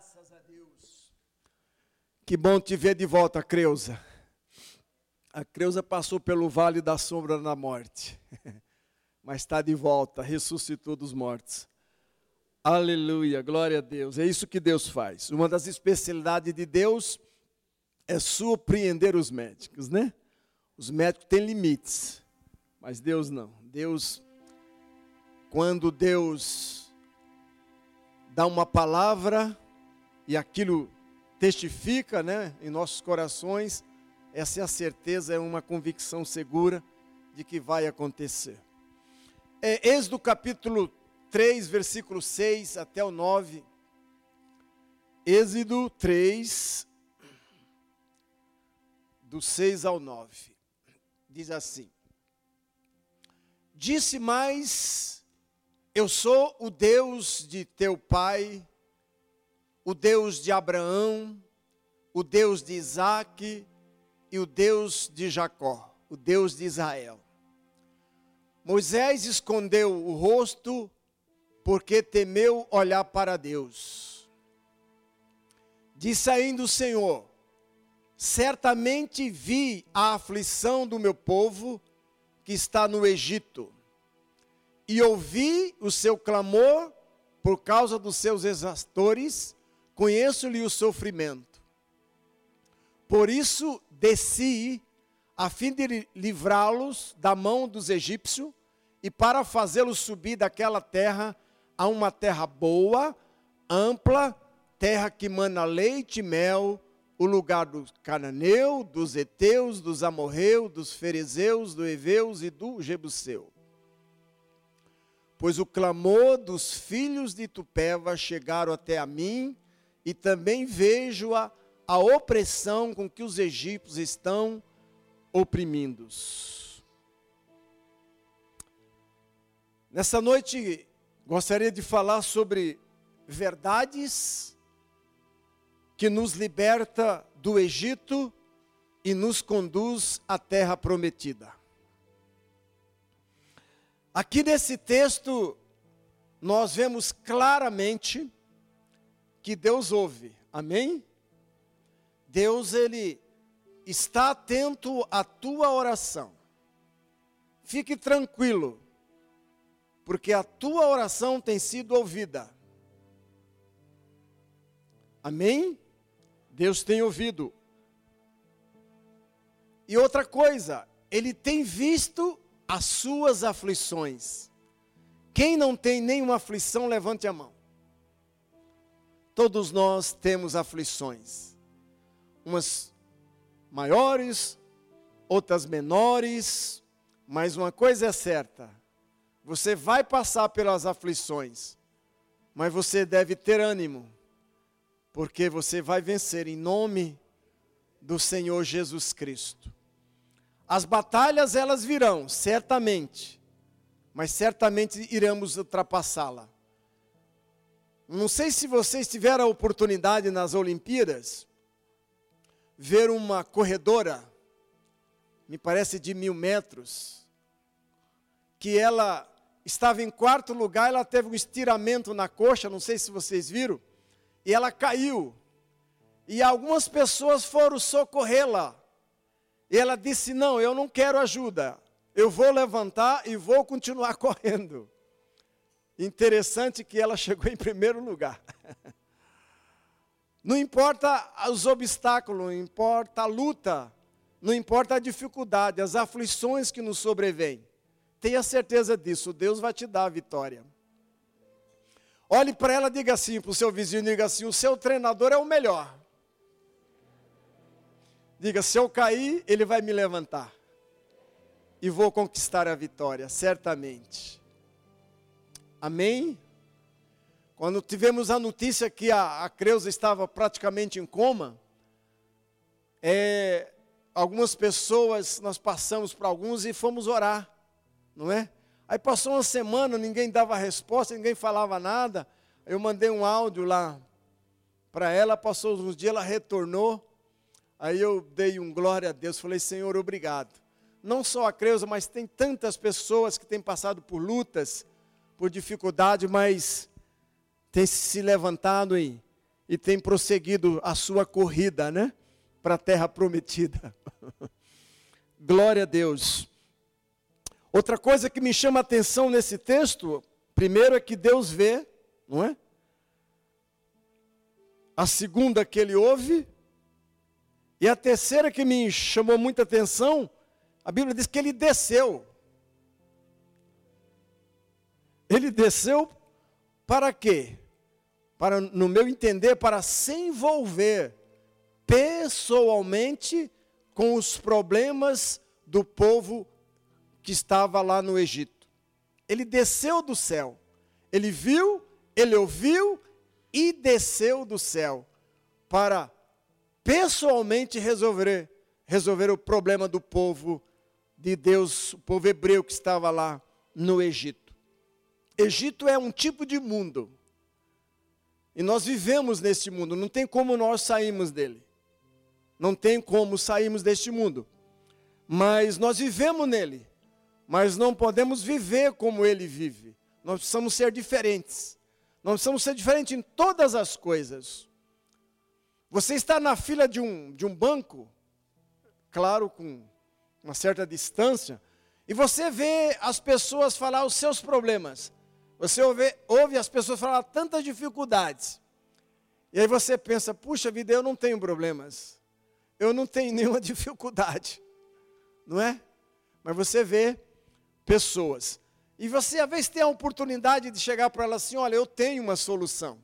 Graças a Deus. Que bom te ver de volta, Creuza. A Creuza passou pelo vale da sombra da morte, mas está de volta, ressuscitou dos mortos. Aleluia, glória a Deus. É isso que Deus faz. Uma das especialidades de Deus é surpreender os médicos, né? Os médicos têm limites, mas Deus não. Deus, quando Deus dá uma palavra, e aquilo testifica né, em nossos corações, essa é a certeza, é uma convicção segura de que vai acontecer. É, Êxodo capítulo 3, versículo 6 até o 9. Êxodo 3, do 6 ao 9. Diz assim: Disse mais: Eu sou o Deus de teu pai, o Deus de Abraão, o Deus de Isaac e o Deus de Jacó, o Deus de Israel. Moisés escondeu o rosto porque temeu olhar para Deus. Disse ainda o Senhor: Certamente vi a aflição do meu povo que está no Egito, e ouvi o seu clamor por causa dos seus exastores conheço-lhe o sofrimento. Por isso desci, a fim de livrá-los da mão dos egípcios e para fazê-los subir daquela terra a uma terra boa, ampla, terra que mana leite e mel, o lugar do cananeu, dos heteus, dos amorreus, dos ferezeus, do heveus e do jebuseu. Pois o clamor dos filhos de Tupéva chegaram até a mim, e também vejo a, a opressão com que os egípcios estão oprimindo-os. Nessa noite, gostaria de falar sobre verdades que nos liberta do Egito e nos conduz à terra prometida. Aqui nesse texto, nós vemos claramente que Deus ouve. Amém? Deus ele está atento à tua oração. Fique tranquilo, porque a tua oração tem sido ouvida. Amém? Deus tem ouvido. E outra coisa, ele tem visto as suas aflições. Quem não tem nenhuma aflição, levante a mão. Todos nós temos aflições, umas maiores, outras menores, mas uma coisa é certa: você vai passar pelas aflições, mas você deve ter ânimo, porque você vai vencer em nome do Senhor Jesus Cristo. As batalhas elas virão, certamente, mas certamente iremos ultrapassá-la. Não sei se vocês tiveram a oportunidade nas Olimpíadas ver uma corredora, me parece de mil metros, que ela estava em quarto lugar, ela teve um estiramento na coxa, não sei se vocês viram, e ela caiu. E algumas pessoas foram socorrê-la. E ela disse: Não, eu não quero ajuda, eu vou levantar e vou continuar correndo. Interessante que ela chegou em primeiro lugar. Não importa os obstáculos, não importa a luta, não importa a dificuldade, as aflições que nos sobrevêm. Tenha certeza disso, Deus vai te dar a vitória. Olhe para ela diga assim, para o seu vizinho, diga assim: o seu treinador é o melhor. Diga, se eu cair, ele vai me levantar. E vou conquistar a vitória, certamente. Amém? Quando tivemos a notícia que a, a Creuza estava praticamente em coma, é, algumas pessoas, nós passamos para alguns e fomos orar, não é? Aí passou uma semana, ninguém dava resposta, ninguém falava nada. Eu mandei um áudio lá para ela, passou uns dias, ela retornou. Aí eu dei um glória a Deus, falei, Senhor, obrigado. Não só a Creuza, mas tem tantas pessoas que têm passado por lutas, por dificuldade, mas tem se levantado e, e tem prosseguido a sua corrida, né? Para a terra prometida. Glória a Deus. Outra coisa que me chama a atenção nesse texto, primeiro é que Deus vê, não é? A segunda que ele ouve, e a terceira que me chamou muita atenção, a Bíblia diz que ele desceu. Ele desceu para quê? Para, no meu entender, para se envolver pessoalmente com os problemas do povo que estava lá no Egito. Ele desceu do céu. Ele viu, ele ouviu e desceu do céu para pessoalmente resolver resolver o problema do povo de Deus, o povo hebreu que estava lá no Egito. Egito é um tipo de mundo. E nós vivemos neste mundo, não tem como nós sairmos dele. Não tem como sairmos deste mundo. Mas nós vivemos nele. Mas não podemos viver como ele vive. Nós precisamos ser diferentes. Nós precisamos ser diferentes em todas as coisas. Você está na fila de um, de um banco, claro, com uma certa distância, e você vê as pessoas falar os seus problemas. Você ouve, ouve as pessoas falar tantas dificuldades. E aí você pensa, puxa vida, eu não tenho problemas. Eu não tenho nenhuma dificuldade. Não é? Mas você vê pessoas. E você, às vezes, tem a oportunidade de chegar para ela assim: olha, eu tenho uma solução.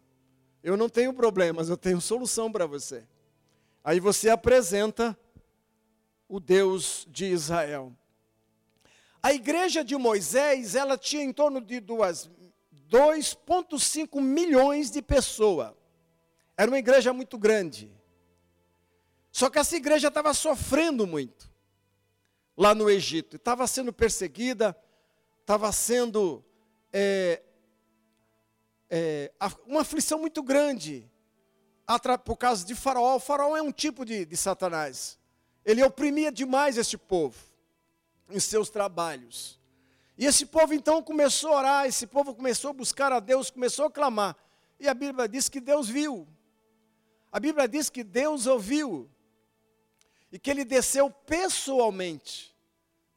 Eu não tenho problemas, eu tenho solução para você. Aí você apresenta o Deus de Israel. A igreja de Moisés, ela tinha em torno de 2,5 milhões de pessoas. Era uma igreja muito grande. Só que essa igreja estava sofrendo muito lá no Egito. Estava sendo perseguida, estava sendo é, é, uma aflição muito grande por causa de Faraó. O Faraó é um tipo de, de Satanás. Ele oprimia demais este povo em seus trabalhos. E esse povo então começou a orar, esse povo começou a buscar a Deus, começou a clamar. E a Bíblia diz que Deus viu. A Bíblia diz que Deus ouviu. E que ele desceu pessoalmente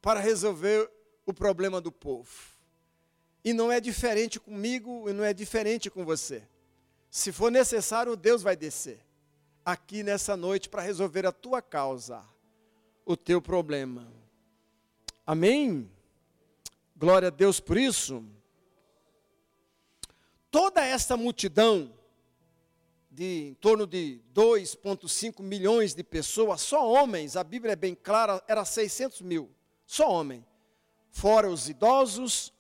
para resolver o problema do povo. E não é diferente comigo e não é diferente com você. Se for necessário, Deus vai descer aqui nessa noite para resolver a tua causa, o teu problema. Amém? Glória a Deus por isso. Toda essa multidão, de em torno de 2,5 milhões de pessoas, só homens, a Bíblia é bem clara, era 600 mil, só homem. Fora os idosos,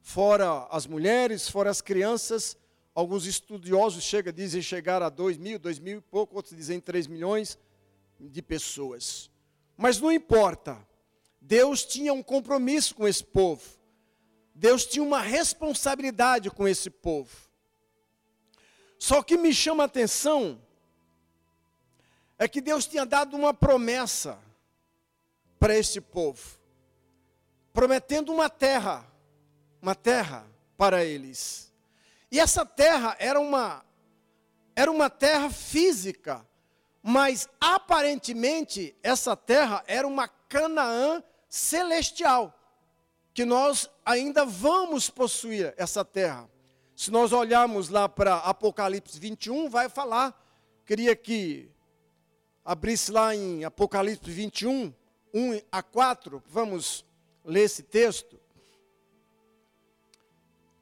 fora as mulheres, fora as crianças. Alguns estudiosos chegam, dizem chegar a 2 mil, 2 mil e pouco, outros dizem 3 milhões de pessoas. Mas não importa, Deus tinha um compromisso com esse povo. Deus tinha uma responsabilidade com esse povo. Só que me chama a atenção é que Deus tinha dado uma promessa para esse povo, prometendo uma terra uma terra para eles. E essa terra era uma era uma terra física, mas aparentemente essa terra era uma Canaã celestial, que nós ainda vamos possuir essa terra. Se nós olharmos lá para Apocalipse 21, vai falar, queria que abrisse lá em Apocalipse 21, 1 a 4, vamos ler esse texto.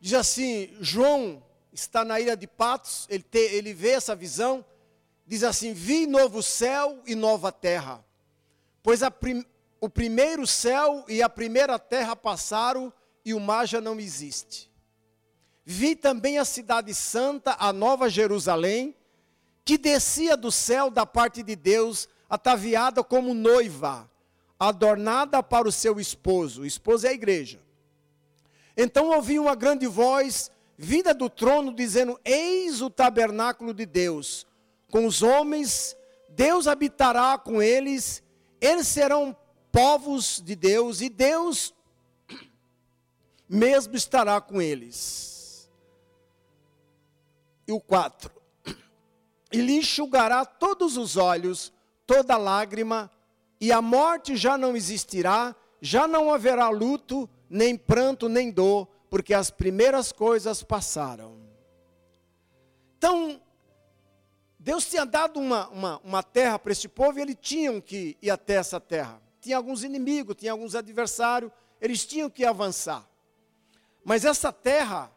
Diz assim: João está na ilha de Patos, ele, te, ele vê essa visão. Diz assim: Vi novo céu e nova terra, pois prim, o primeiro céu e a primeira terra passaram e o mar já não existe. Vi também a cidade santa, a nova Jerusalém, que descia do céu da parte de Deus, ataviada como noiva, adornada para o seu esposo. O esposo é a igreja. Então ouvi uma grande voz vinda do trono dizendo: Eis o tabernáculo de Deus, com os homens, Deus habitará com eles, eles serão povos de Deus e Deus mesmo estará com eles. E o 4. e lhe enxugará todos os olhos, toda lágrima, e a morte já não existirá, já não haverá luto, nem pranto, nem dor, porque as primeiras coisas passaram. Então, Deus tinha dado uma, uma, uma terra para este povo e eles tinham que ir até essa terra. Tinha alguns inimigos, tinha alguns adversários, eles tinham que avançar. Mas essa terra,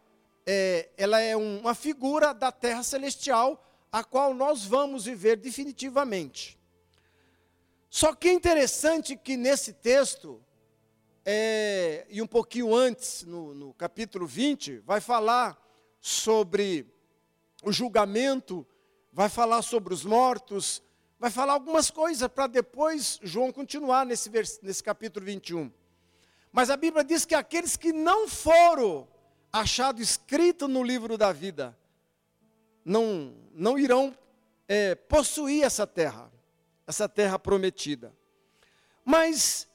é, ela é uma figura da terra celestial, a qual nós vamos viver definitivamente. Só que é interessante que nesse texto, é, e um pouquinho antes, no, no capítulo 20, vai falar sobre o julgamento vai falar sobre os mortos, vai falar algumas coisas para depois João continuar nesse, vers, nesse capítulo 21. Mas a Bíblia diz que aqueles que não foram achados escritos no livro da vida, não, não irão é, possuir essa terra, essa terra prometida. Mas,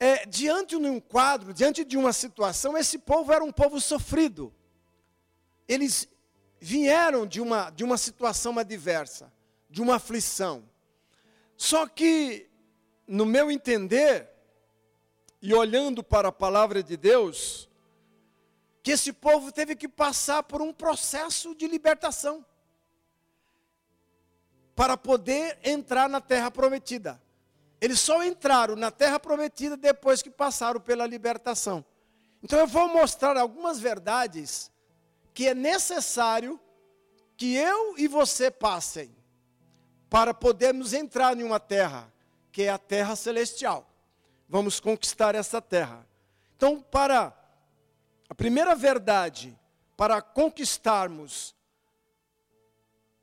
é, diante de um quadro, diante de uma situação, esse povo era um povo sofrido. Eles vieram de uma, de uma situação adversa, de uma aflição. Só que, no meu entender, e olhando para a palavra de Deus, que esse povo teve que passar por um processo de libertação para poder entrar na terra prometida. Eles só entraram na terra prometida depois que passaram pela libertação. Então eu vou mostrar algumas verdades que é necessário que eu e você passem para podermos entrar em uma terra, que é a terra celestial. Vamos conquistar essa terra. Então, para a primeira verdade, para conquistarmos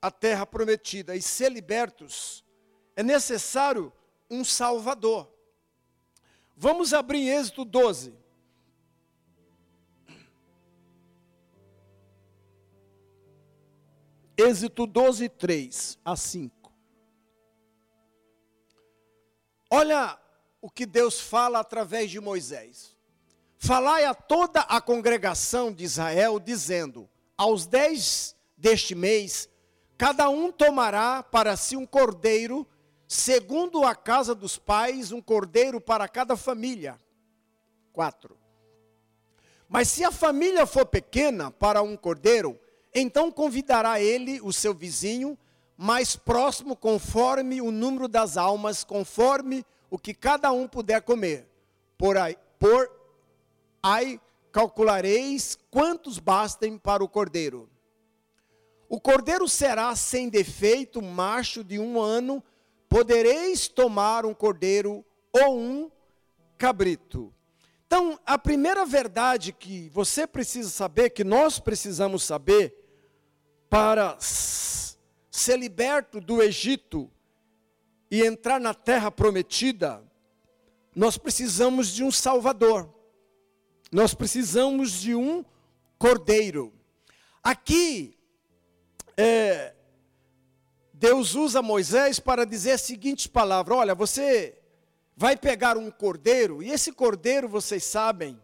a terra prometida e ser libertos, é necessário um Salvador. Vamos abrir Êxodo 12. Êxito 12, 3 a 5. Olha o que Deus fala através de Moisés. Falai a toda a congregação de Israel, dizendo: Aos dez deste mês, cada um tomará para si um cordeiro, segundo a casa dos pais, um cordeiro para cada família. 4. Mas se a família for pequena para um cordeiro, então convidará ele o seu vizinho mais próximo, conforme o número das almas, conforme o que cada um puder comer. Por aí, por aí calculareis quantos bastem para o cordeiro. O cordeiro será sem defeito, macho de um ano. Podereis tomar um cordeiro ou um cabrito. Então, a primeira verdade que você precisa saber, que nós precisamos saber, para ser liberto do Egito e entrar na terra prometida, nós precisamos de um Salvador. Nós precisamos de um Cordeiro. Aqui, é, Deus usa Moisés para dizer a seguinte palavra: olha, você vai pegar um cordeiro, e esse cordeiro, vocês sabem,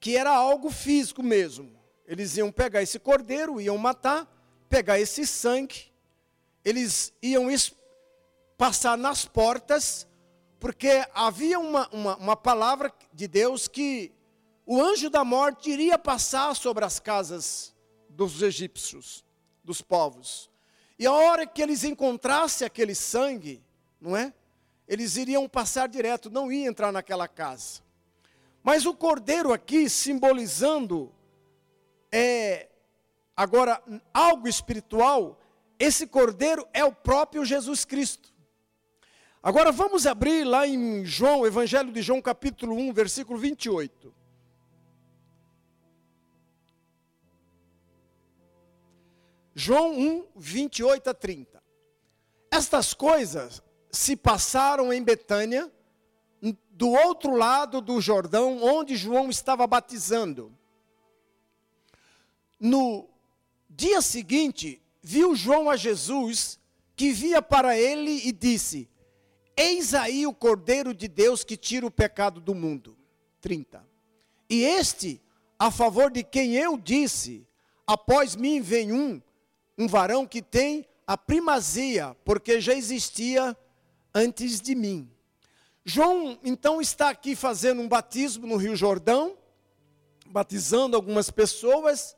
que era algo físico mesmo. Eles iam pegar esse cordeiro, iam matar, pegar esse sangue, eles iam passar nas portas, porque havia uma, uma, uma palavra de Deus que o anjo da morte iria passar sobre as casas dos egípcios, dos povos. E a hora que eles encontrassem aquele sangue, não é? Eles iriam passar direto, não iam entrar naquela casa. Mas o cordeiro aqui simbolizando é agora algo espiritual, esse cordeiro é o próprio Jesus Cristo. Agora vamos abrir lá em João, Evangelho de João, capítulo 1, versículo 28. João 1, 28 a 30. Estas coisas se passaram em Betânia, do outro lado do Jordão, onde João estava batizando. No dia seguinte, viu João a Jesus, que via para ele e disse: Eis aí o Cordeiro de Deus que tira o pecado do mundo. 30. E este, a favor de quem eu disse: Após mim vem um, um varão que tem a primazia, porque já existia antes de mim. João então está aqui fazendo um batismo no Rio Jordão, batizando algumas pessoas,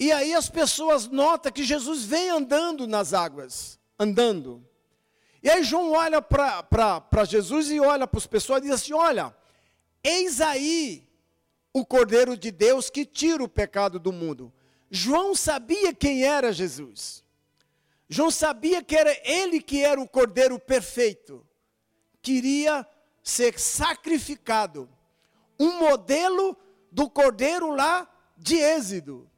e aí as pessoas notam que Jesus vem andando nas águas, andando. E aí João olha para Jesus e olha para as pessoas e diz assim: Olha, eis aí o Cordeiro de Deus que tira o pecado do mundo. João sabia quem era Jesus. João sabia que era ele que era o Cordeiro perfeito. Queria ser sacrificado. Um modelo do Cordeiro lá de Êxodo.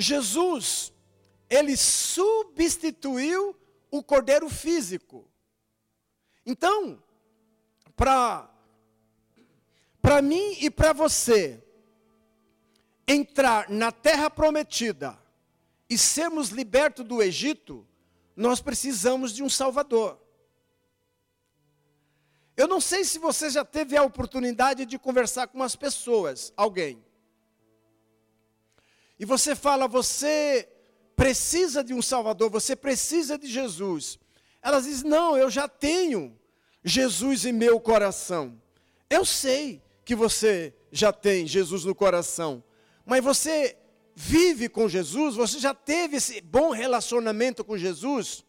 Jesus, ele substituiu o cordeiro físico. Então, para para mim e para você entrar na terra prometida e sermos libertos do Egito, nós precisamos de um Salvador. Eu não sei se você já teve a oportunidade de conversar com umas pessoas, alguém. E você fala, você precisa de um Salvador, você precisa de Jesus. Elas dizem, não, eu já tenho Jesus em meu coração. Eu sei que você já tem Jesus no coração, mas você vive com Jesus, você já teve esse bom relacionamento com Jesus?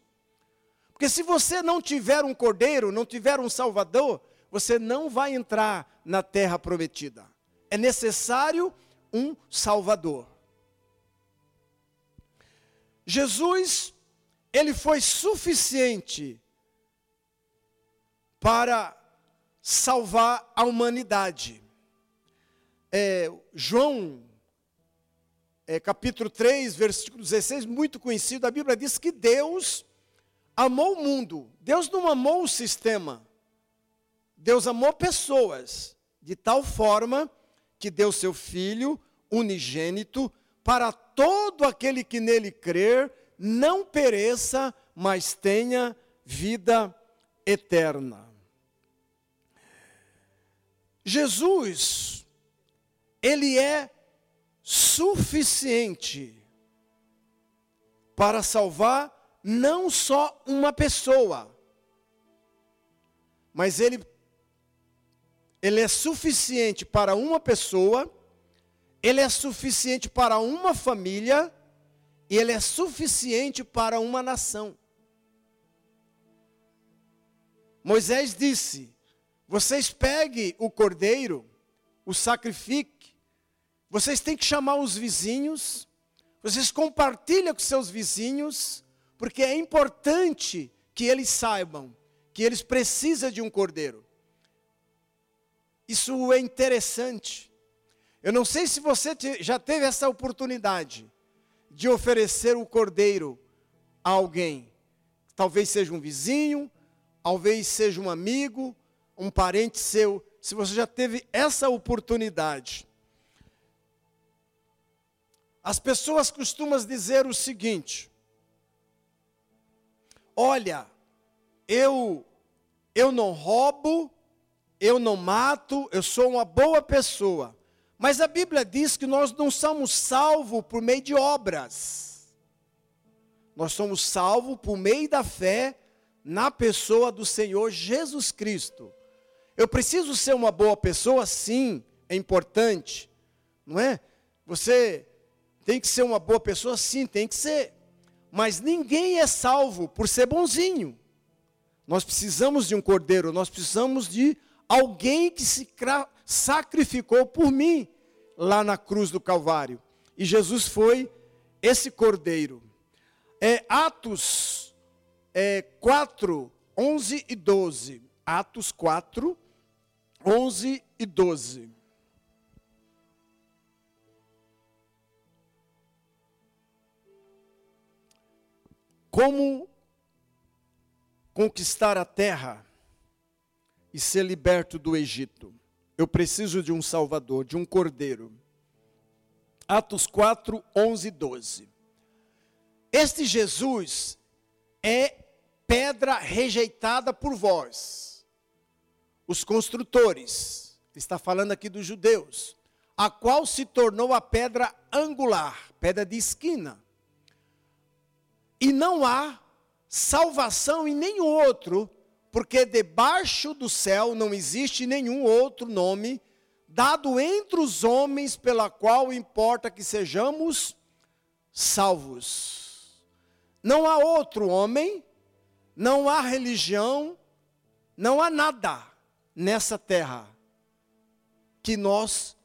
Porque se você não tiver um cordeiro, não tiver um salvador, você não vai entrar na terra prometida. É necessário um salvador. Jesus, ele foi suficiente para salvar a humanidade. É, João, é, capítulo 3, versículo 16, muito conhecido, a Bíblia diz que Deus amou o mundo. Deus não amou o sistema. Deus amou pessoas, de tal forma que deu seu Filho unigênito para todo aquele que nele crer não pereça, mas tenha vida eterna. Jesus, ele é suficiente para salvar não só uma pessoa, mas ele, ele é suficiente para uma pessoa ele é suficiente para uma família e ele é suficiente para uma nação. Moisés disse: Vocês peguem o cordeiro, o sacrifique, vocês têm que chamar os vizinhos, vocês compartilham com seus vizinhos, porque é importante que eles saibam que eles precisam de um cordeiro. Isso é interessante. Eu não sei se você já teve essa oportunidade de oferecer o cordeiro a alguém. Talvez seja um vizinho, talvez seja um amigo, um parente seu. Se você já teve essa oportunidade. As pessoas costumam dizer o seguinte: Olha, eu eu não roubo, eu não mato, eu sou uma boa pessoa. Mas a Bíblia diz que nós não somos salvos por meio de obras. Nós somos salvos por meio da fé na pessoa do Senhor Jesus Cristo. Eu preciso ser uma boa pessoa? Sim, é importante. Não é? Você tem que ser uma boa pessoa? Sim, tem que ser. Mas ninguém é salvo por ser bonzinho. Nós precisamos de um cordeiro, nós precisamos de alguém que se sacrificou por mim lá na cruz do Calvário. E Jesus foi esse cordeiro. É, Atos é, 4, 11 e 12. Atos 4, 11 e 12. Como conquistar a terra e ser liberto do Egito. Eu preciso de um Salvador, de um Cordeiro. Atos 4, 11 e 12. Este Jesus é pedra rejeitada por vós, os construtores. Está falando aqui dos judeus. a qual se tornou a pedra angular, pedra de esquina. E não há salvação em nenhum outro, porque debaixo do céu não existe nenhum outro nome dado entre os homens pela qual importa que sejamos salvos. Não há outro homem, não há religião, não há nada nessa terra que nós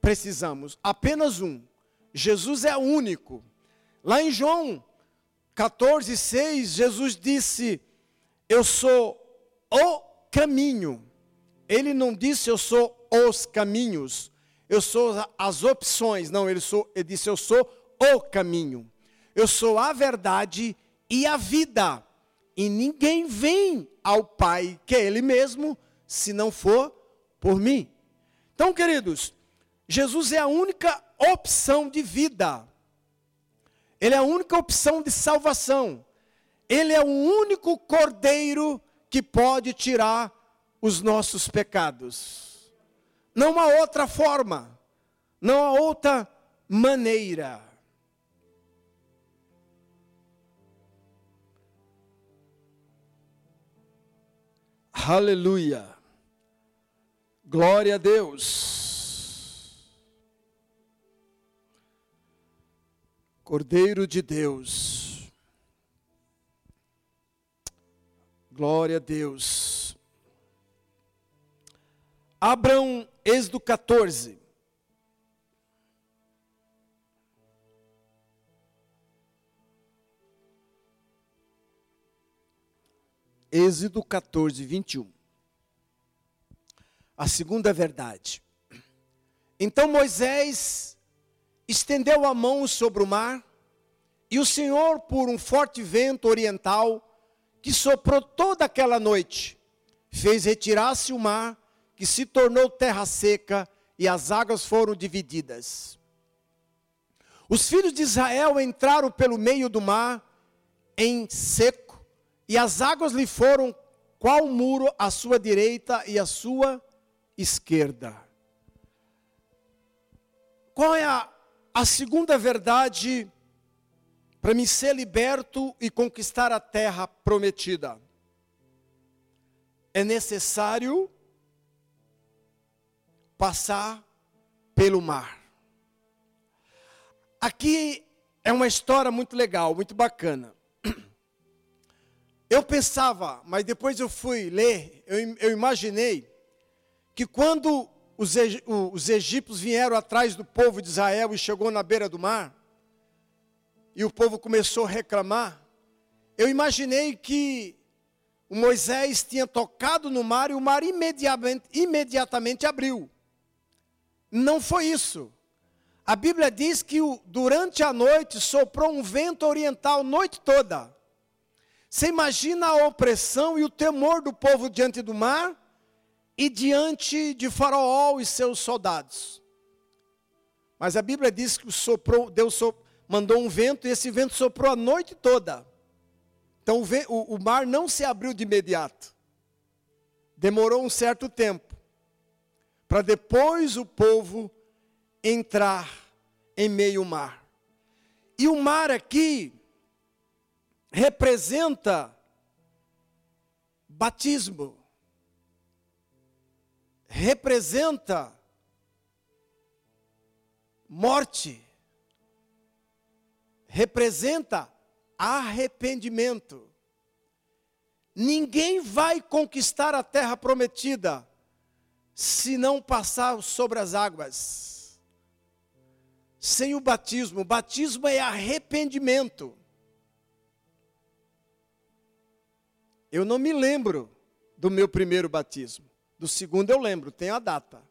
precisamos. Apenas um. Jesus é único. Lá em João 14, 6, Jesus disse: Eu sou o caminho. Ele não disse eu sou os caminhos, eu sou as opções. Não, ele, sou, ele disse: Eu sou o caminho, eu sou a verdade e a vida. E ninguém vem ao Pai, que é Ele mesmo, se não for por mim. Então, queridos, Jesus é a única opção de vida, Ele é a única opção de salvação, Ele é o único cordeiro que pode tirar os nossos pecados. Não há outra forma, não há outra maneira. Aleluia. Glória a Deus. Cordeiro de Deus. Glória a Deus. Abram Êxodo 14. Êxodo 14, 21. A segunda verdade. Então Moisés estendeu a mão sobre o mar, e o Senhor, por um forte vento oriental, que soprou toda aquela noite, fez retirar-se o mar que se tornou terra seca e as águas foram divididas. Os filhos de Israel entraram pelo meio do mar em seco, e as águas lhe foram qual muro à sua direita e à sua esquerda. Qual é a, a segunda verdade para me ser liberto e conquistar a terra prometida? É necessário passar pelo mar. Aqui é uma história muito legal, muito bacana. Eu pensava, mas depois eu fui ler, eu, eu imaginei que quando os, os egípcios vieram atrás do povo de Israel e chegou na beira do mar, e o povo começou a reclamar, eu imaginei que o Moisés tinha tocado no mar e o mar imediatamente, imediatamente abriu. Não foi isso. A Bíblia diz que durante a noite soprou um vento oriental noite toda. Você imagina a opressão e o temor do povo diante do mar e diante de Faraó e seus soldados. Mas a Bíblia diz que soprou, Deus mandou um vento e esse vento soprou a noite toda. Então o, o mar não se abriu de imediato. Demorou um certo tempo para depois o povo entrar em meio mar. E o mar aqui representa batismo, representa morte, representa arrependimento. Ninguém vai conquistar a terra prometida se não passar sobre as águas. Sem o batismo, o batismo é arrependimento. Eu não me lembro do meu primeiro batismo. Do segundo eu lembro, tenho a data.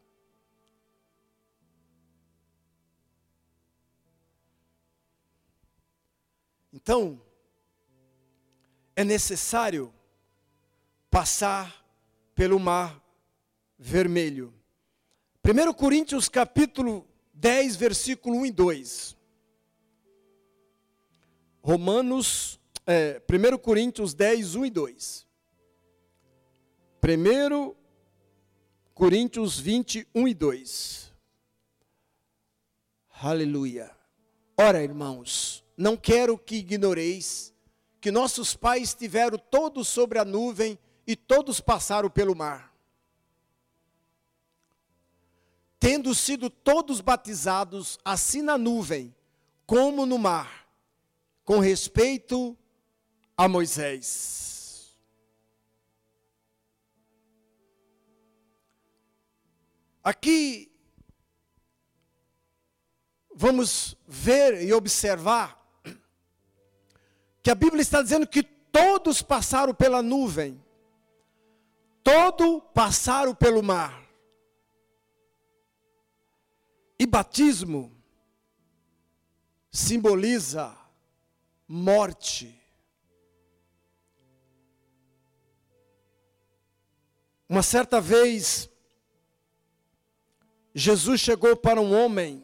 Então, é necessário passar pelo mar vermelho. 1 Coríntios capítulo 10, versículo 1 e 2. Romanos, é, 1 Coríntios 10, 1 e 2. 1 Coríntios 20, 1 e 2. Aleluia. Ora, irmãos, não quero que ignoreis que nossos pais estiveram todos sobre a nuvem e todos passaram pelo mar. Tendo sido todos batizados, assim na nuvem como no mar, com respeito a Moisés. Aqui vamos ver e observar que a Bíblia está dizendo que todos passaram pela nuvem, todos passaram pelo mar. E batismo simboliza morte. Uma certa vez, Jesus chegou para um homem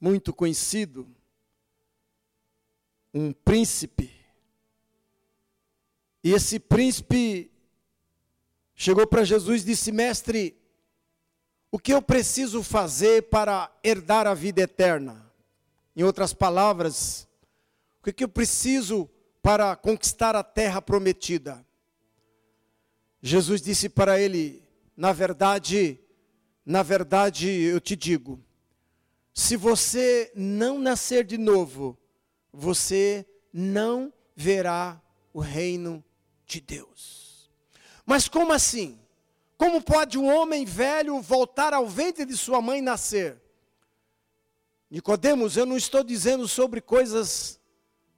muito conhecido, um príncipe, e esse príncipe chegou para Jesus e disse: Mestre, o que eu preciso fazer para herdar a vida eterna? Em outras palavras, o que eu preciso para conquistar a terra prometida? Jesus disse para ele: Na verdade, na verdade eu te digo, se você não nascer de novo, você não verá o reino de Deus. Mas como assim? Como pode um homem velho voltar ao ventre de sua mãe nascer? Nicodemos, eu não estou dizendo sobre coisas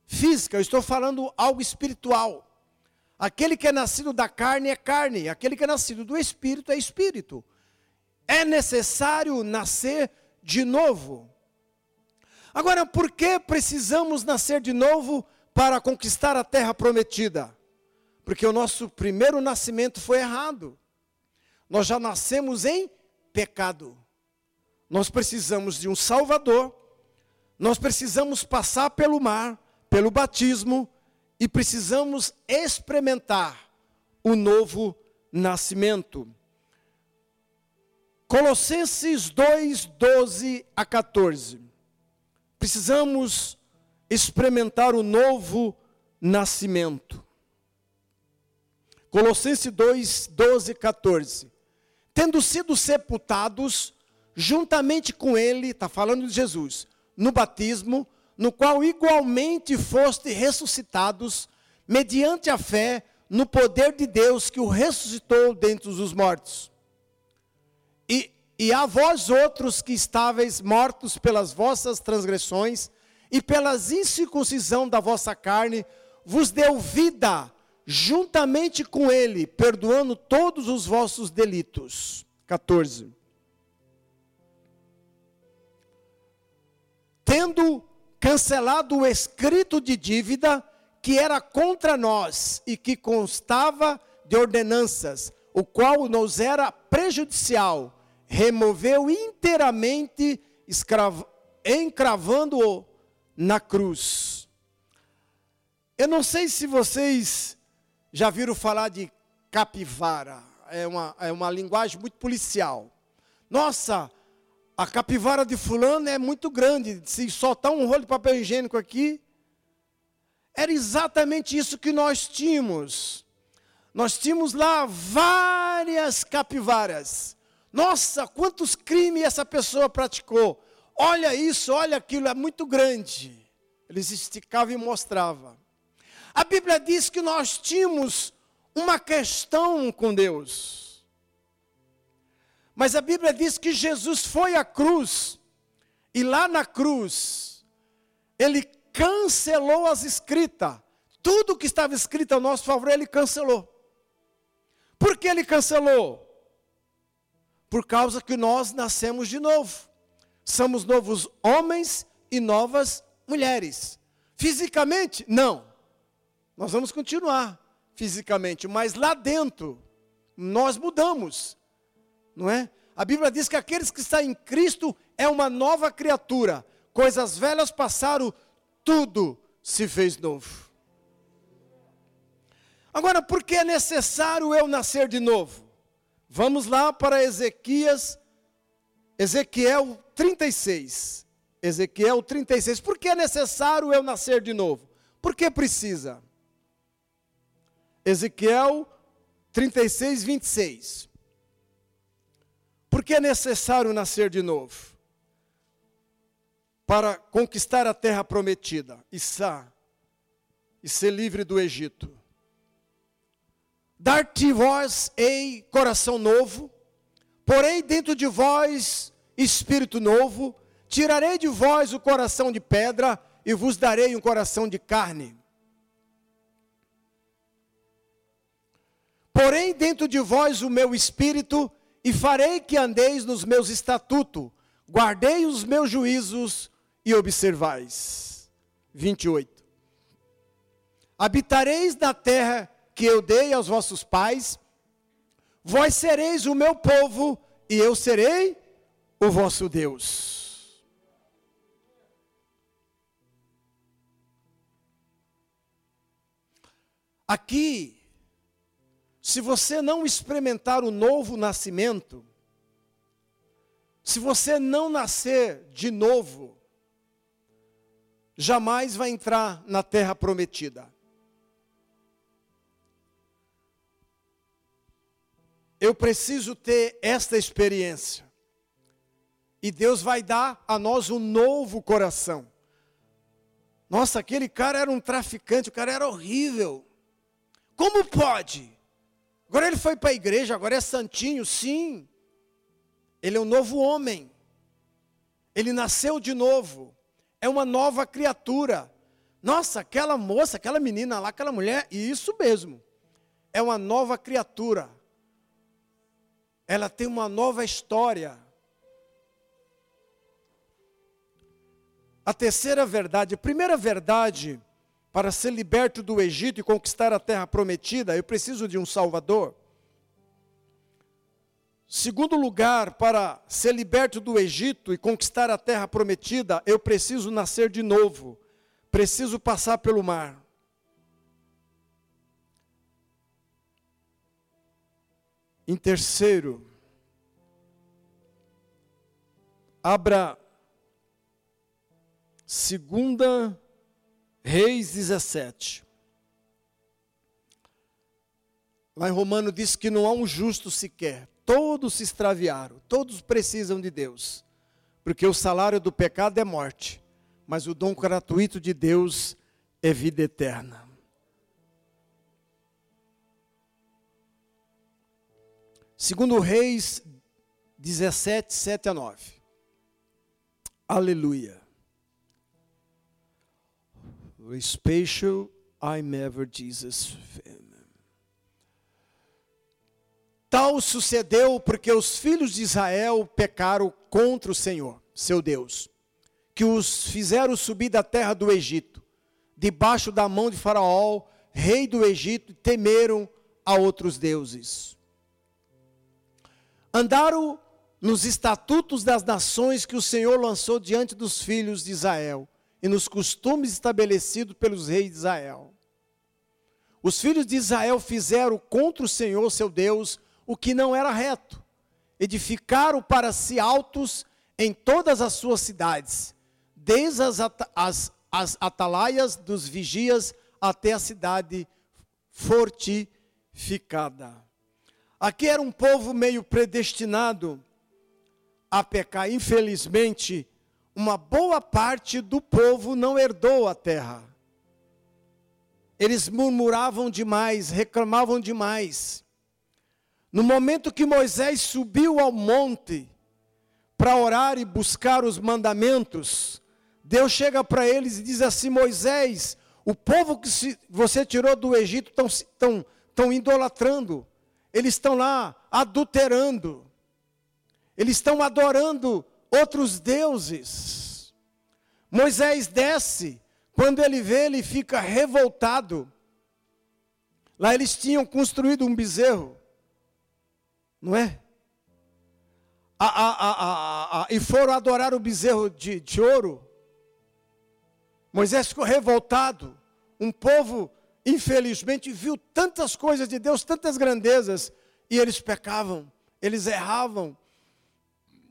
físicas, eu estou falando algo espiritual. Aquele que é nascido da carne é carne, aquele que é nascido do espírito é espírito. É necessário nascer de novo. Agora, por que precisamos nascer de novo para conquistar a terra prometida? Porque o nosso primeiro nascimento foi errado. Nós já nascemos em pecado. Nós precisamos de um Salvador. Nós precisamos passar pelo mar, pelo batismo e precisamos experimentar o novo nascimento. Colossenses 2, 12 a 14. Precisamos experimentar o novo nascimento. Colossenses 2, 12 e 14. Tendo sido sepultados juntamente com ele, está falando de Jesus, no batismo, no qual igualmente foste ressuscitados, mediante a fé no poder de Deus que o ressuscitou dentre os mortos. E, e a vós outros que estáveis mortos pelas vossas transgressões e pelas incircuncisão da vossa carne, vos deu vida juntamente com ele, perdoando todos os vossos delitos. 14. Tendo cancelado o escrito de dívida que era contra nós e que constava de ordenanças, o qual nos era prejudicial, removeu inteiramente, encravando-o na cruz. Eu não sei se vocês já viram falar de capivara? É uma, é uma linguagem muito policial. Nossa, a capivara de fulano é muito grande. Se soltar um rolo de papel higiênico aqui, era exatamente isso que nós tínhamos. Nós tínhamos lá várias capivaras. Nossa, quantos crimes essa pessoa praticou. Olha isso, olha aquilo, é muito grande. Eles esticavam e mostravam. A Bíblia diz que nós tínhamos uma questão com Deus. Mas a Bíblia diz que Jesus foi à cruz, e lá na cruz, ele cancelou as escritas. Tudo que estava escrito a nosso favor, ele cancelou. Por que ele cancelou? Por causa que nós nascemos de novo. Somos novos homens e novas mulheres. Fisicamente, não. Nós vamos continuar fisicamente, mas lá dentro nós mudamos, não é? A Bíblia diz que aqueles que estão em Cristo é uma nova criatura. Coisas velhas passaram, tudo se fez novo. Agora, por que é necessário eu nascer de novo? Vamos lá para Ezequias, Ezequiel 36. Ezequiel 36. Por que é necessário eu nascer de novo? Por que precisa? Ezequiel 36, 26. Por que é necessário nascer de novo? Para conquistar a terra prometida, Issá, e ser livre do Egito. Dar-te vós, ei, coração novo, porém dentro de vós espírito novo, tirarei de vós o coração de pedra e vos darei um coração de carne. Porém dentro de vós o meu espírito e farei que andeis nos meus estatutos, guardei os meus juízos e observais. 28. Habitareis na terra que eu dei aos vossos pais, vós sereis o meu povo e eu serei o vosso Deus. Aqui, se você não experimentar o novo nascimento, se você não nascer de novo, jamais vai entrar na terra prometida. Eu preciso ter esta experiência. E Deus vai dar a nós um novo coração. Nossa, aquele cara era um traficante, o cara era horrível. Como pode? Agora ele foi para a igreja, agora é santinho, sim. Ele é um novo homem. Ele nasceu de novo. É uma nova criatura. Nossa, aquela moça, aquela menina lá, aquela mulher, e isso mesmo. É uma nova criatura ela tem uma nova história. A terceira verdade, a primeira verdade, para ser liberto do Egito e conquistar a terra prometida, eu preciso de um Salvador. Segundo lugar, para ser liberto do Egito e conquistar a terra prometida, eu preciso nascer de novo, preciso passar pelo mar. Em terceiro, abra segunda Reis 17. Lá em Romano diz que não há um justo sequer, todos se extraviaram, todos precisam de Deus, porque o salário do pecado é morte, mas o dom gratuito de Deus é vida eterna. Segundo Reis 17, 7 a 9. Aleluia. O special I'm ever Jesus. Tal sucedeu porque os filhos de Israel pecaram contra o Senhor, seu Deus, que os fizeram subir da terra do Egito, debaixo da mão de Faraó, rei do Egito, e temeram a outros deuses Andaram nos estatutos das nações que o Senhor lançou diante dos filhos de Israel e nos costumes estabelecidos pelos reis de Israel. Os filhos de Israel fizeram contra o Senhor, seu Deus, o que não era reto. Edificaram para si altos em todas as suas cidades, desde as, as, as atalaias dos vigias até a cidade fortificada. Aqui era um povo meio predestinado a pecar. Infelizmente, uma boa parte do povo não herdou a terra. Eles murmuravam demais, reclamavam demais. No momento que Moisés subiu ao monte para orar e buscar os mandamentos, Deus chega para eles e diz assim: Moisés, o povo que você tirou do Egito estão idolatrando eles estão lá adulterando, eles estão adorando outros deuses. Moisés desce, quando ele vê, ele fica revoltado. Lá eles tinham construído um bezerro, não é? A, a, a, e foram adorar o bezerro de, de ouro. Moisés ficou revoltado. Um povo infelizmente, viu tantas coisas de Deus, tantas grandezas, e eles pecavam, eles erravam.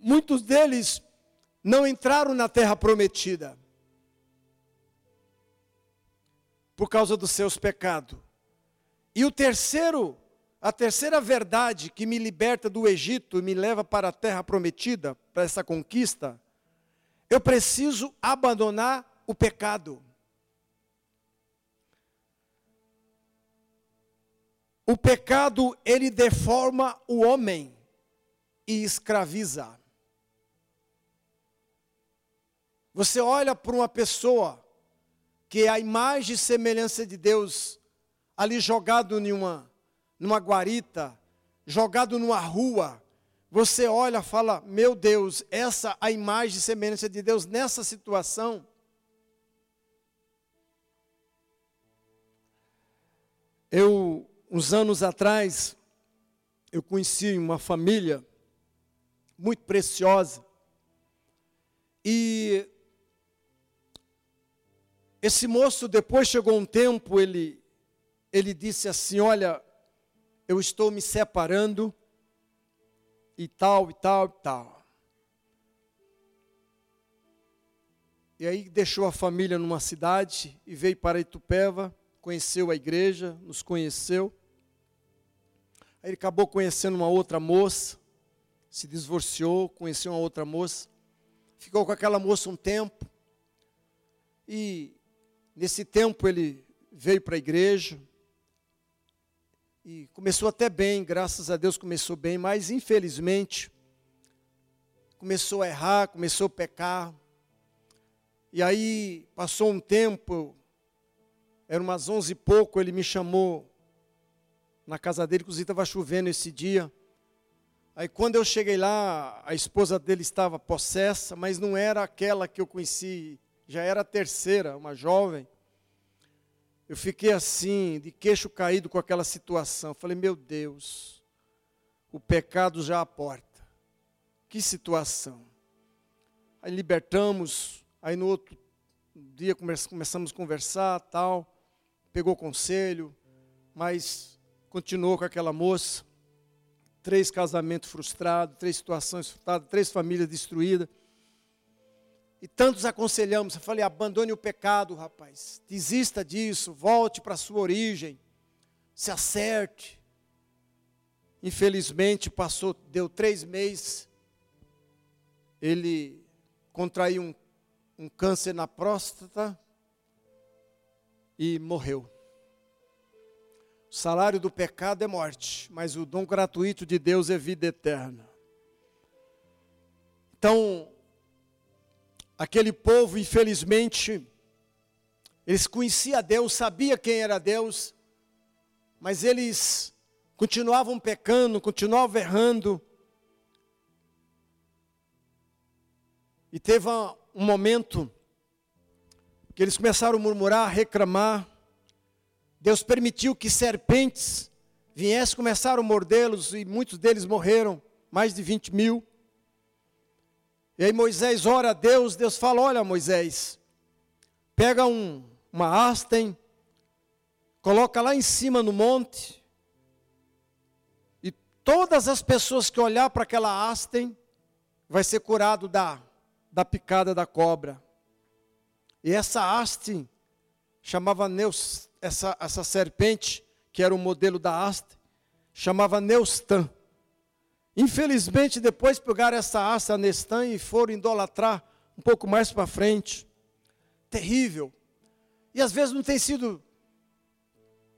Muitos deles não entraram na terra prometida por causa dos seus pecados. E o terceiro, a terceira verdade que me liberta do Egito e me leva para a terra prometida, para essa conquista, eu preciso abandonar o pecado. O pecado, ele deforma o homem e escraviza. Você olha para uma pessoa que é a imagem e semelhança de Deus ali jogado numa, numa guarita, jogado numa rua, você olha fala: Meu Deus, essa a imagem e semelhança de Deus nessa situação. Eu, uns anos atrás, eu conheci uma família muito preciosa. E esse moço, depois chegou um tempo, ele, ele disse assim: Olha, eu estou me separando, e tal, e tal, e tal. E aí deixou a família numa cidade e veio para Itupeva, conheceu a igreja, nos conheceu. Aí ele acabou conhecendo uma outra moça, se divorciou, conheceu uma outra moça, ficou com aquela moça um tempo, e Nesse tempo ele veio para a igreja e começou até bem, graças a Deus começou bem, mas infelizmente começou a errar, começou a pecar. E aí passou um tempo, era umas onze e pouco, ele me chamou na casa dele, inclusive estava chovendo esse dia. Aí quando eu cheguei lá, a esposa dele estava possessa, mas não era aquela que eu conheci já era a terceira, uma jovem. Eu fiquei assim, de queixo caído com aquela situação. Falei, meu Deus, o pecado já à porta. Que situação. Aí libertamos, aí no outro dia começamos a conversar, tal. Pegou conselho, mas continuou com aquela moça. Três casamentos frustrados, três situações frustradas, três famílias destruídas. E tantos aconselhamos, eu falei, abandone o pecado, rapaz. Desista disso, volte para a sua origem. Se acerte. Infelizmente, passou, deu três meses. Ele contraiu um, um câncer na próstata e morreu. O salário do pecado é morte, mas o dom gratuito de Deus é vida eterna. Então, Aquele povo, infelizmente, eles conheciam Deus, sabia quem era Deus, mas eles continuavam pecando, continuavam errando. E teve um momento que eles começaram a murmurar, a reclamar. Deus permitiu que serpentes viessem, começaram a mordê-los e muitos deles morreram, mais de 20 mil. E aí Moisés ora a Deus, Deus fala: Olha, Moisés, pega um, uma haste, coloca lá em cima no monte, e todas as pessoas que olhar para aquela haste, vai ser curado da, da picada da cobra. E essa haste chamava Neus, essa, essa serpente, que era o modelo da haste, chamava Neustan. Infelizmente, depois pegaram essa aça Nestan e foram idolatrar um pouco mais para frente. Terrível. E às vezes não tem sido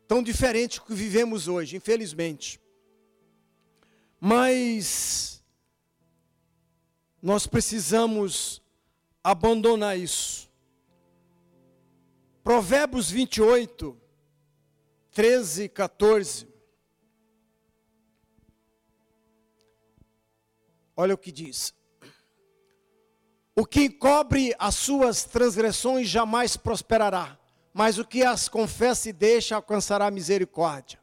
tão diferente do que vivemos hoje, infelizmente. Mas nós precisamos abandonar isso. Provérbios 28, 13 e 14. Olha o que diz. O que encobre as suas transgressões jamais prosperará, mas o que as confessa e deixa alcançará misericórdia.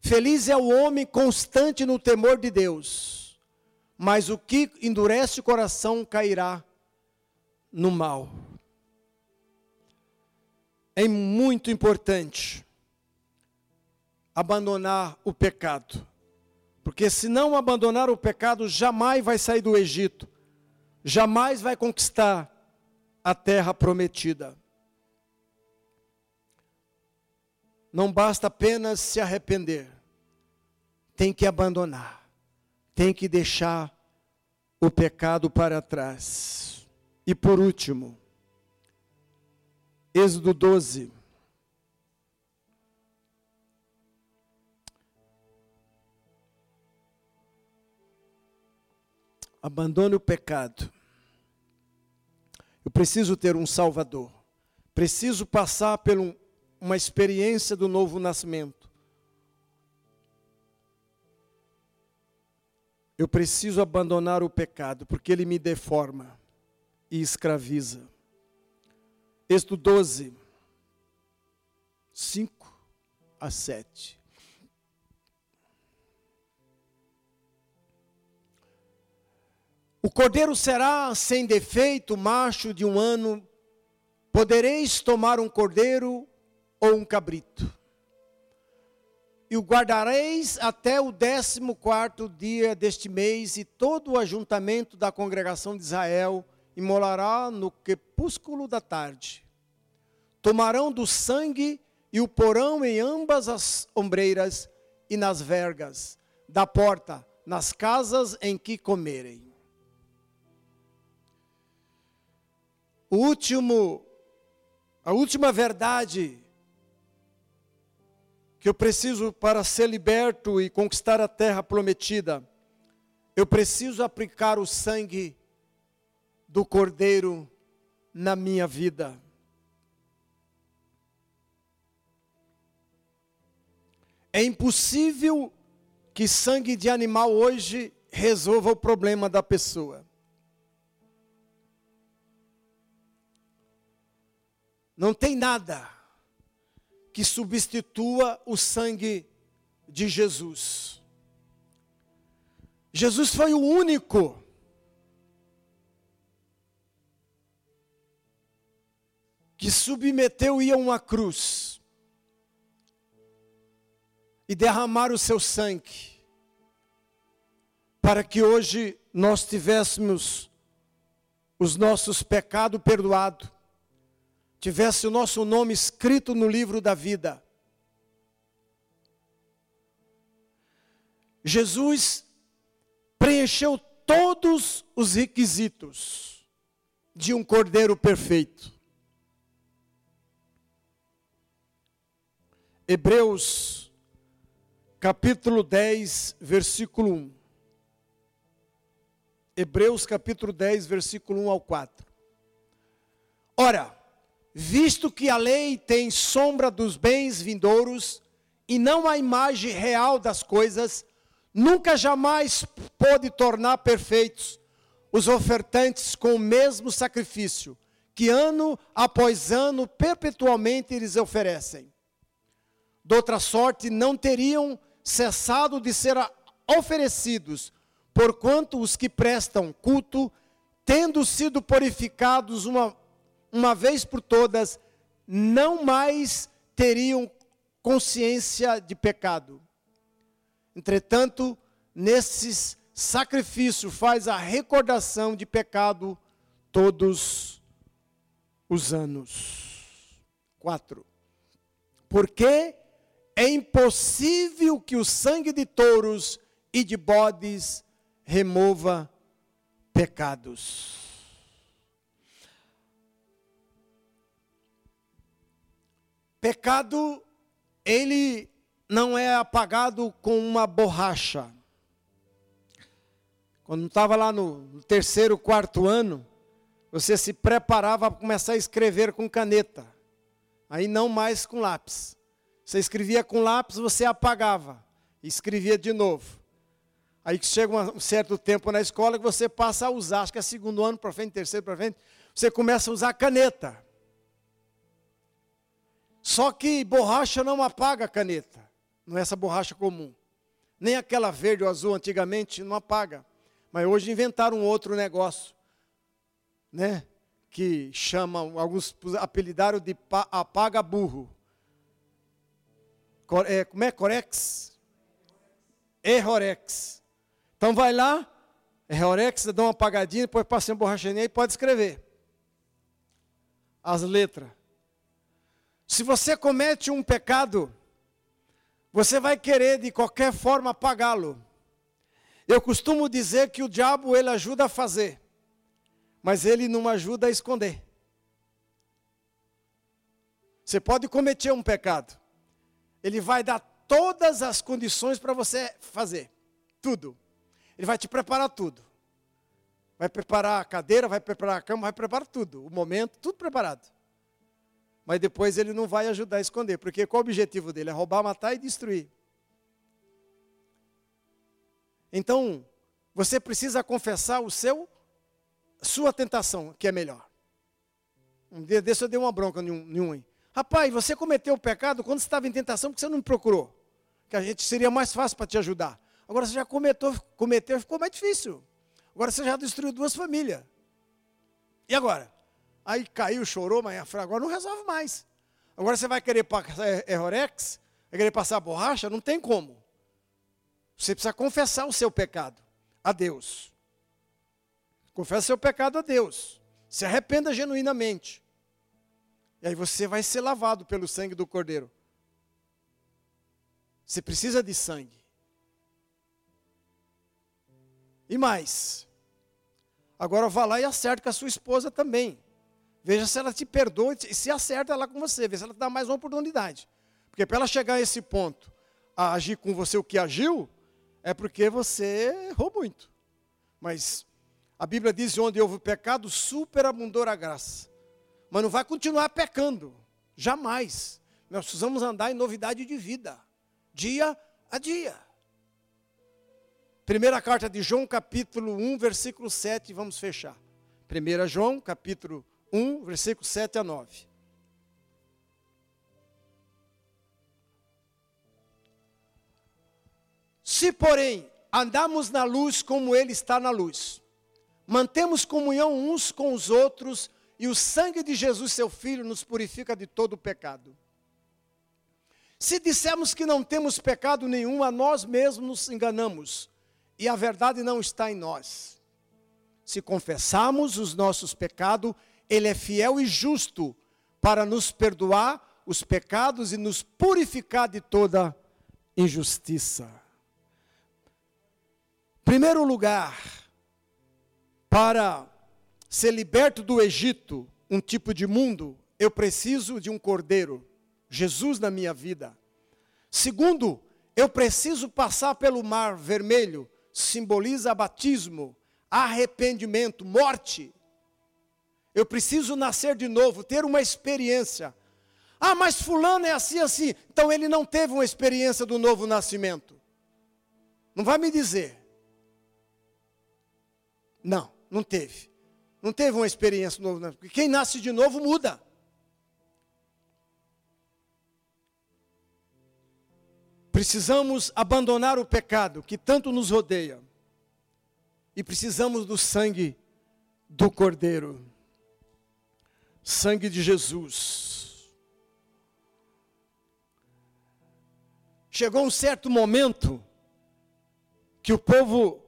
Feliz é o homem constante no temor de Deus, mas o que endurece o coração cairá no mal. É muito importante abandonar o pecado. Porque se não abandonar o pecado, jamais vai sair do Egito. jamais vai conquistar a terra prometida. Não basta apenas se arrepender, tem que abandonar, tem que deixar o pecado para trás. E por último, Êxodo 12. Abandone o pecado. Eu preciso ter um Salvador. Preciso passar por um, uma experiência do novo nascimento. Eu preciso abandonar o pecado, porque ele me deforma e escraviza. Êxodo 12, 5 a 7. O cordeiro será sem defeito, macho de um ano. Podereis tomar um cordeiro ou um cabrito. E o guardareis até o décimo quarto dia deste mês, e todo o ajuntamento da congregação de Israel imolará no crepúsculo da tarde. Tomarão do sangue e o porão em ambas as ombreiras e nas vergas da porta, nas casas em que comerem. O último, a última verdade que eu preciso para ser liberto e conquistar a terra prometida, eu preciso aplicar o sangue do Cordeiro na minha vida. É impossível que sangue de animal hoje resolva o problema da pessoa. Não tem nada que substitua o sangue de Jesus. Jesus foi o único que submeteu ia a uma cruz e derramar o seu sangue para que hoje nós tivéssemos os nossos pecados perdoados tivesse o nosso nome escrito no livro da vida. Jesus preencheu todos os requisitos de um cordeiro perfeito. Hebreus capítulo 10, versículo 1. Hebreus capítulo 10, versículo 1 ao 4. Ora, visto que a lei tem sombra dos bens vindouros e não a imagem real das coisas, nunca jamais pode tornar perfeitos os ofertantes com o mesmo sacrifício que ano após ano perpetualmente eles oferecem. De outra sorte, não teriam cessado de ser oferecidos, porquanto os que prestam culto, tendo sido purificados uma uma vez por todas, não mais teriam consciência de pecado. Entretanto, nesses sacrifícios faz a recordação de pecado todos os anos. 4. Porque é impossível que o sangue de touros e de bodes remova pecados. Pecado, ele não é apagado com uma borracha. Quando estava lá no terceiro, quarto ano, você se preparava para começar a escrever com caneta. Aí não mais com lápis. Você escrevia com lápis, você apagava. E escrevia de novo. Aí chega um certo tempo na escola que você passa a usar, acho que é segundo ano para frente, terceiro para frente, você começa a usar caneta. Só que borracha não apaga a caneta. Não é essa borracha comum. Nem aquela verde ou azul antigamente não apaga. Mas hoje inventaram um outro negócio, né? Que chamam, alguns apelidaram de apaga burro. É, como é? Corex? Errorex. Então vai lá, Reorex, dá uma apagadinha, depois passa em borracharia e pode escrever as letras. Se você comete um pecado, você vai querer de qualquer forma apagá-lo. Eu costumo dizer que o diabo ele ajuda a fazer, mas ele não ajuda a esconder. Você pode cometer um pecado, ele vai dar todas as condições para você fazer, tudo. Ele vai te preparar tudo. Vai preparar a cadeira, vai preparar a cama, vai preparar tudo, o momento, tudo preparado. Mas depois ele não vai ajudar a esconder, porque qual o objetivo dele? É roubar, matar e destruir. Então, você precisa confessar o seu, sua tentação, que é melhor. Um dia desse eu dei uma bronca em um. Rapaz, você cometeu o pecado quando estava em tentação porque você não me procurou. Que a gente seria mais fácil para te ajudar. Agora você já cometeu, cometeu, ficou mais difícil. Agora você já destruiu duas famílias. E agora? Aí caiu, chorou, mas agora não resolve mais. Agora você vai querer passar errorex? Vai querer passar borracha? Não tem como. Você precisa confessar o seu pecado a Deus. Confessa seu pecado a Deus. Se arrependa genuinamente. E aí você vai ser lavado pelo sangue do Cordeiro. Você precisa de sangue. E mais. Agora vá lá e acerte com a sua esposa também. Veja se ela te perdoa e se acerta ela com você. Veja se ela te dá mais uma oportunidade. Porque para ela chegar a esse ponto, a agir com você o que agiu, é porque você errou muito. Mas a Bíblia diz: onde houve pecado, superabundou a graça. Mas não vai continuar pecando, jamais. Nós precisamos andar em novidade de vida, dia a dia. Primeira carta de João, capítulo 1, versículo 7, vamos fechar. 1 João, capítulo 1, versículo 7 a 9. Se, porém, andamos na luz como Ele está na luz, mantemos comunhão uns com os outros, e o sangue de Jesus, seu Filho, nos purifica de todo o pecado. Se dissermos que não temos pecado nenhum, a nós mesmos nos enganamos, e a verdade não está em nós. Se confessarmos os nossos pecados, Ele é fiel e justo para nos perdoar os pecados e nos purificar de toda injustiça. Primeiro lugar, para ser liberto do Egito, um tipo de mundo, eu preciso de um cordeiro, Jesus na minha vida. Segundo, eu preciso passar pelo mar vermelho, simboliza batismo, arrependimento, morte. Eu preciso nascer de novo, ter uma experiência. Ah, mas fulano é assim, assim. Então ele não teve uma experiência do novo nascimento. Não vai me dizer. Não, não teve. Não teve uma experiência nova. Porque quem nasce de novo muda. Precisamos abandonar o pecado que tanto nos rodeia. E precisamos do sangue do Cordeiro. Sangue de Jesus. Chegou um certo momento que o povo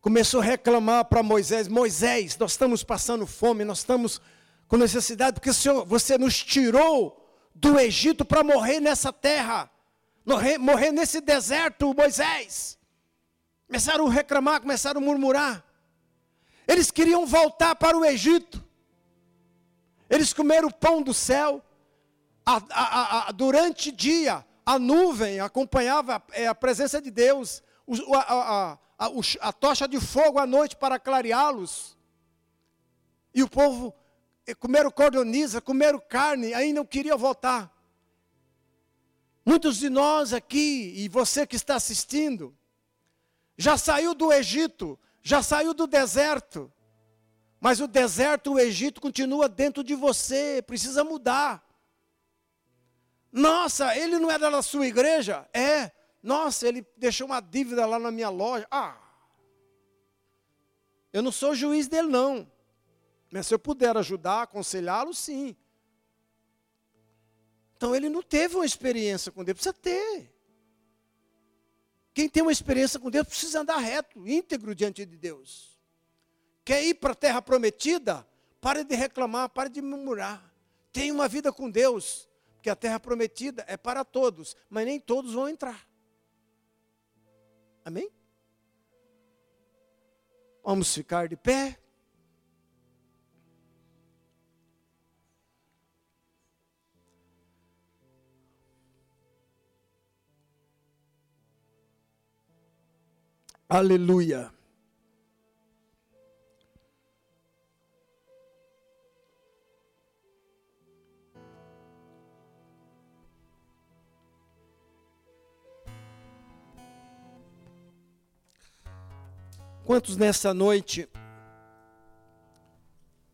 começou a reclamar para Moisés: Moisés, nós estamos passando fome, nós estamos com necessidade, porque Senhor, você nos tirou do Egito para morrer nessa terra, morrer, morrer nesse deserto, Moisés. Começaram a reclamar, começaram a murmurar. Eles queriam voltar para o Egito. Eles comeram o pão do céu. A, a, a, durante o dia, a nuvem acompanhava é, a presença de Deus. O, a, a, tocha de fogo à noite para clareá-los. E o povo eh, comeram cordoniza, comeram carne, aí não queria voltar. Muitos de nós aqui, e você que está assistindo, já saiu do Egito, já saiu do deserto, mas o deserto, o Egito continua dentro de você, precisa mudar. Nossa, ele não era da sua igreja? É, nossa, ele deixou uma dívida lá na minha loja. Ah, eu não sou juiz dele, não. Mas se eu puder ajudar, aconselhá-lo, sim. Então ele não teve uma experiência com Deus, precisa ter. Quem tem uma experiência com Deus precisa andar reto, íntegro diante de Deus. Quer ir para a terra prometida? Pare de reclamar, pare de murmurar. Tenha uma vida com Deus, porque a terra prometida é para todos, mas nem todos vão entrar. Amém? Vamos ficar de pé. Aleluia. Quantos nessa noite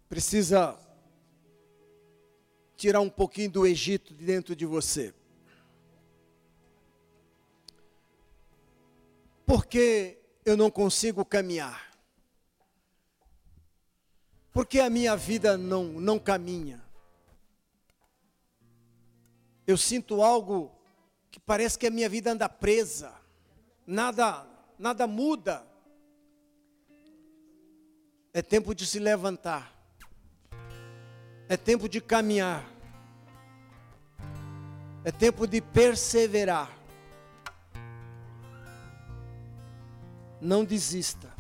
precisa tirar um pouquinho do Egito de dentro de você? Porque eu não consigo caminhar? Porque a minha vida não, não caminha? Eu sinto algo que parece que a minha vida anda presa, nada, nada muda. É tempo de se levantar, é tempo de caminhar, é tempo de perseverar. Não desista.